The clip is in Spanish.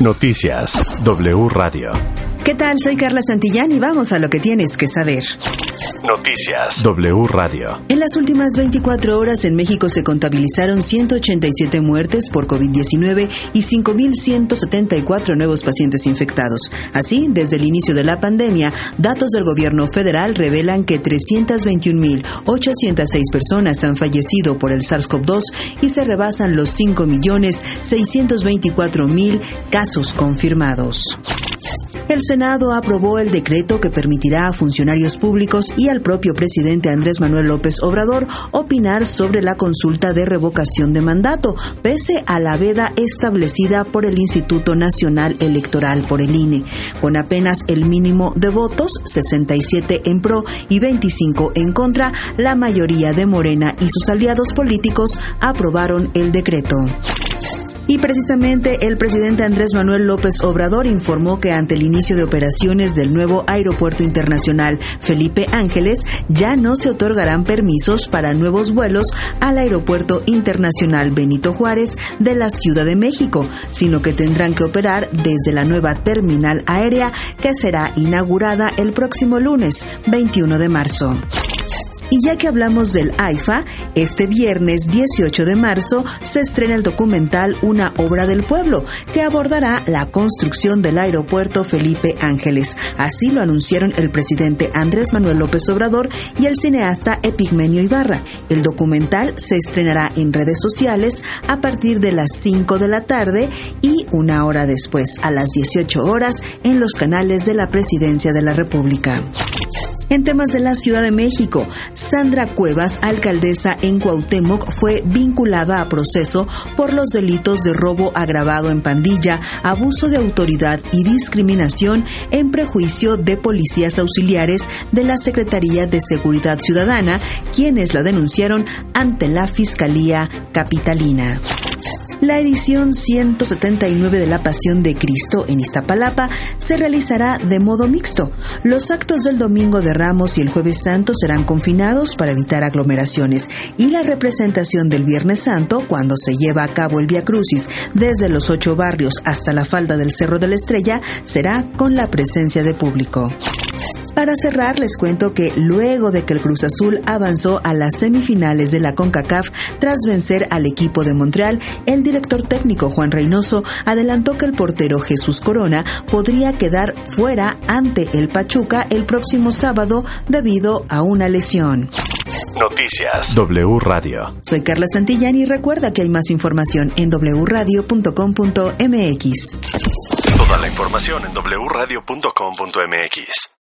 Noticias W Radio. ¿Qué tal? Soy Carla Santillán y vamos a lo que tienes que saber. Noticias W Radio. En las últimas 24 horas en México se contabilizaron 187 muertes por COVID-19 y 5.174 nuevos pacientes infectados. Así, desde el inicio de la pandemia, datos del gobierno federal revelan que 321.806 personas han fallecido por el SARS-CoV-2 y se rebasan los 5.624.000 casos confirmados. El Senado aprobó el decreto que permitirá a funcionarios públicos y al propio presidente Andrés Manuel López Obrador opinar sobre la consulta de revocación de mandato, pese a la veda establecida por el Instituto Nacional Electoral por el INE. Con apenas el mínimo de votos, 67 en pro y 25 en contra, la mayoría de Morena y sus aliados políticos aprobaron el decreto. Y precisamente el presidente Andrés Manuel López Obrador informó que ante el inicio de operaciones del nuevo Aeropuerto Internacional Felipe Ángeles, ya no se otorgarán permisos para nuevos vuelos al Aeropuerto Internacional Benito Juárez de la Ciudad de México, sino que tendrán que operar desde la nueva terminal aérea que será inaugurada el próximo lunes 21 de marzo. Y ya que hablamos del AIFA, este viernes 18 de marzo se estrena el documental Una obra del pueblo, que abordará la construcción del aeropuerto Felipe Ángeles. Así lo anunciaron el presidente Andrés Manuel López Obrador y el cineasta Epigmenio Ibarra. El documental se estrenará en redes sociales a partir de las 5 de la tarde y una hora después, a las 18 horas, en los canales de la Presidencia de la República. En temas de la Ciudad de México, Sandra Cuevas, alcaldesa en Cuauhtémoc, fue vinculada a proceso por los delitos de robo agravado en pandilla, abuso de autoridad y discriminación en prejuicio de policías auxiliares de la Secretaría de Seguridad Ciudadana, quienes la denunciaron ante la Fiscalía Capitalina. La edición 179 de la Pasión de Cristo en Iztapalapa se realizará de modo mixto. Los actos del Domingo de Ramos y el Jueves Santo serán confinados para evitar aglomeraciones y la representación del Viernes Santo, cuando se lleva a cabo el Via Crucis desde los ocho barrios hasta la falda del Cerro de la Estrella, será con la presencia de público. Para cerrar, les cuento que luego de que el Cruz Azul avanzó a las semifinales de la CONCACAF tras vencer al equipo de Montreal, el director técnico Juan Reynoso adelantó que el portero Jesús Corona podría quedar fuera ante el Pachuca el próximo sábado debido a una lesión. Noticias W Radio. Soy Carla Santillán y recuerda que hay más información en wradio.com.mx. Toda la información en wradio.com.mx.